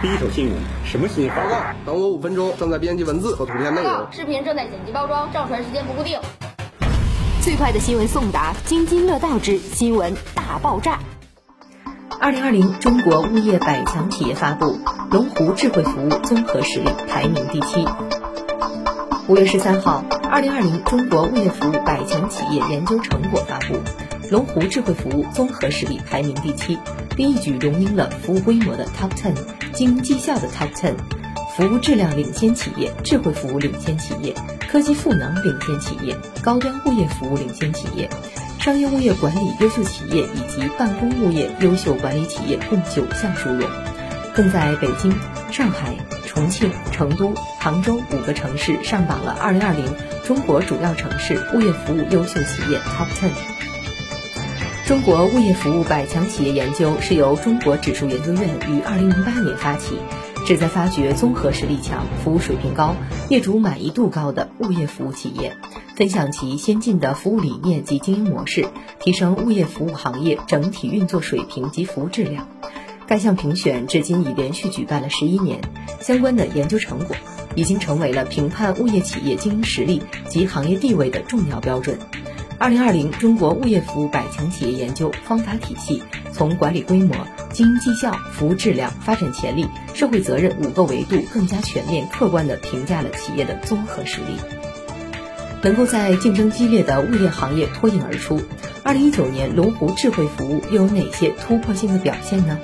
第一手新闻，什么新闻？报告，等我五分钟，正在编辑文字和图片内容。视频正在剪辑包装，上传时间不固定。最快的新闻送达，津津乐道之新闻大爆炸。二零二零中国物业百强企业发布，龙湖智慧服务综合实力排名第七。五月十三号，二零二零中国物业服务百强企业研究成果发布，龙湖智慧服务综合实力排名第七，并一举荣膺了服务规模的 Top Ten、经营绩效的 Top Ten、服务质量领先企业、智慧服务领先企业、科技赋能领先企业、高端物业服务领先企业、商业物业管理优秀企业以及办公物业优秀管理企业共九项殊荣，更在北京、上海。重庆、成都、杭州五个城市上榜了。二零二零中国主要城市物业服务优秀企业 Top Ten。中国物业服务百强企业研究是由中国指数研究院于二零零八年发起，旨在发掘综合实力强、服务水平高、业主满意度高的物业服务企业，分享其先进的服务理念及经营模式，提升物业服务行业整体运作水平及服务质量。该项评选至今已连续举办了十一年，相关的研究成果已经成为了评判物业企业经营实力及行业地位的重要标准。二零二零中国物业服务百强企业研究方法体系，从管理规模、经营绩效、服务质量、发展潜力、社会责任五个维度，更加全面、客观地评价了企业的综合实力。能够在竞争激烈的物业行业脱颖而出，二零一九年龙湖智慧服务又有哪些突破性的表现呢？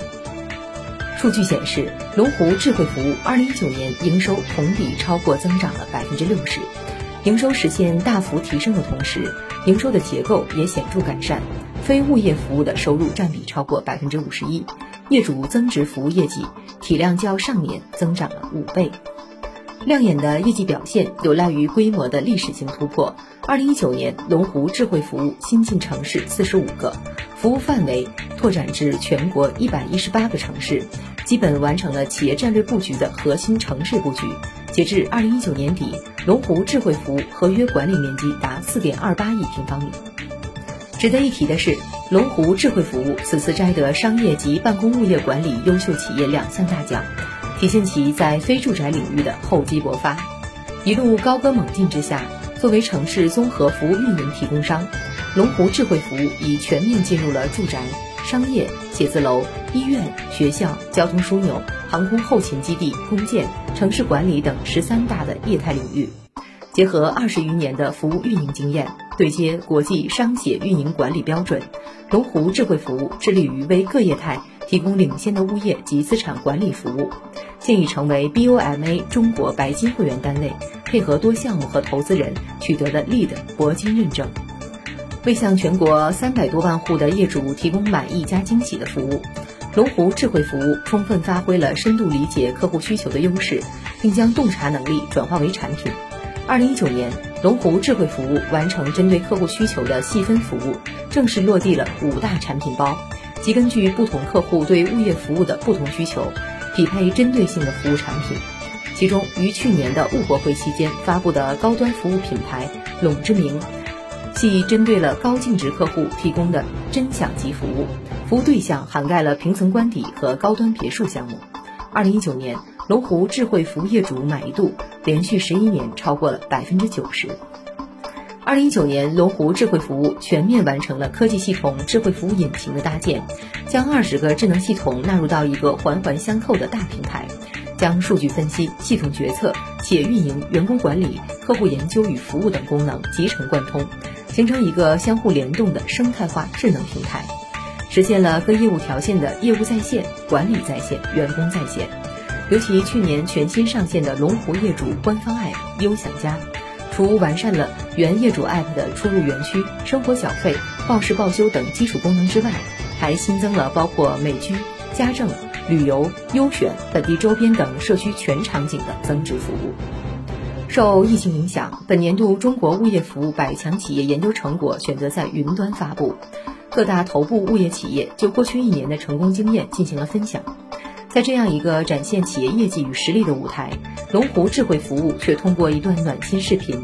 数据显示，龙湖智慧服务二零一九年营收同比超过增长了百分之六十，营收实现大幅提升的同时，营收的结构也显著改善，非物业服务的收入占比超过百分之五十一，业主增值服务业绩体量较上年增长了五倍。亮眼的业绩表现有赖于规模的历史性突破。二零一九年，龙湖智慧服务新进城市四十五个，服务范围拓展至全国一百一十八个城市，基本完成了企业战略布局的核心城市布局。截至二零一九年底，龙湖智慧服务合约管理面积达四点二八亿平方米。值得一提的是，龙湖智慧服务此次摘得商业及办公物业管理优秀企业两项大奖。体现其在非住宅领域的厚积薄发，一路高歌猛进之下，作为城市综合服务运营提供商，龙湖智慧服务已全面进入了住宅、商业、写字楼、医院、学校、交通枢纽、航空后勤基地、公建、城市管理等十三大的业态领域。结合二十余年的服务运营经验，对接国际商写运营管理标准，龙湖智慧服务致力于为各业态。提供领先的物业及资产管理服务，现已成为 BOMA 中国白金会员单位，配合多项目和投资人取得了 LEED 铂金认证。为向全国三百多万户的业主提供满意加惊喜的服务，龙湖智慧服务充分发挥了深度理解客户需求的优势，并将洞察能力转化为产品。二零一九年，龙湖智慧服务完成针对客户需求的细分服务，正式落地了五大产品包。即根据不同客户对物业服务的不同需求，匹配针对性的服务产品。其中，于去年的物博会期间发布的高端服务品牌“龙之名”，系针对了高净值客户提供的真享级服务，服务对象涵盖了平层官邸和高端别墅项目。二零一九年，龙湖智慧服务业主满意度连续十一年超过了百分之九十。二零一九年，龙湖智慧服务全面完成了科技系统智慧服务引擎的搭建，将二十个智能系统纳入到一个环环相扣的大平台，将数据分析、系统决策、企业运营、员工管理、客户研究与服务等功能集成贯通，形成一个相互联动的生态化智能平台，实现了各业务条线的业务在线、管理在线、员工在线。尤其去年全新上线的龙湖业主官方 App 优享家。除完善了原业主 App 的出入园区、生活小费、报时报修等基础功能之外，还新增了包括美居、家政、旅游、优选、本地周边等社区全场景的增值服务。受疫情影响，本年度中国物业服务百强企业研究成果选择在云端发布，各大头部物业企业就过去一年的成功经验进行了分享。在这样一个展现企业业绩与实力的舞台，龙湖智慧服务却通过一段暖心视频，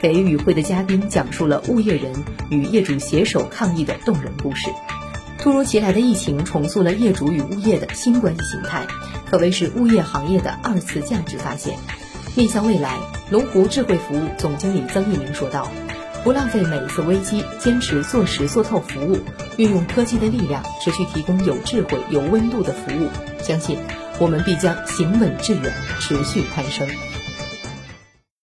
给与会的嘉宾讲述了物业人与业主携手抗疫的动人故事。突如其来的疫情重塑了业主与物业的新关系形态，可谓是物业行业的二次价值发现。面向未来，龙湖智慧服务总经理曾一鸣说道：“不浪费每一次危机，坚持做实做透服务，运用科技的力量，持续提供有智慧、有温度的服务。相信我们必将行稳致远，持续攀升。”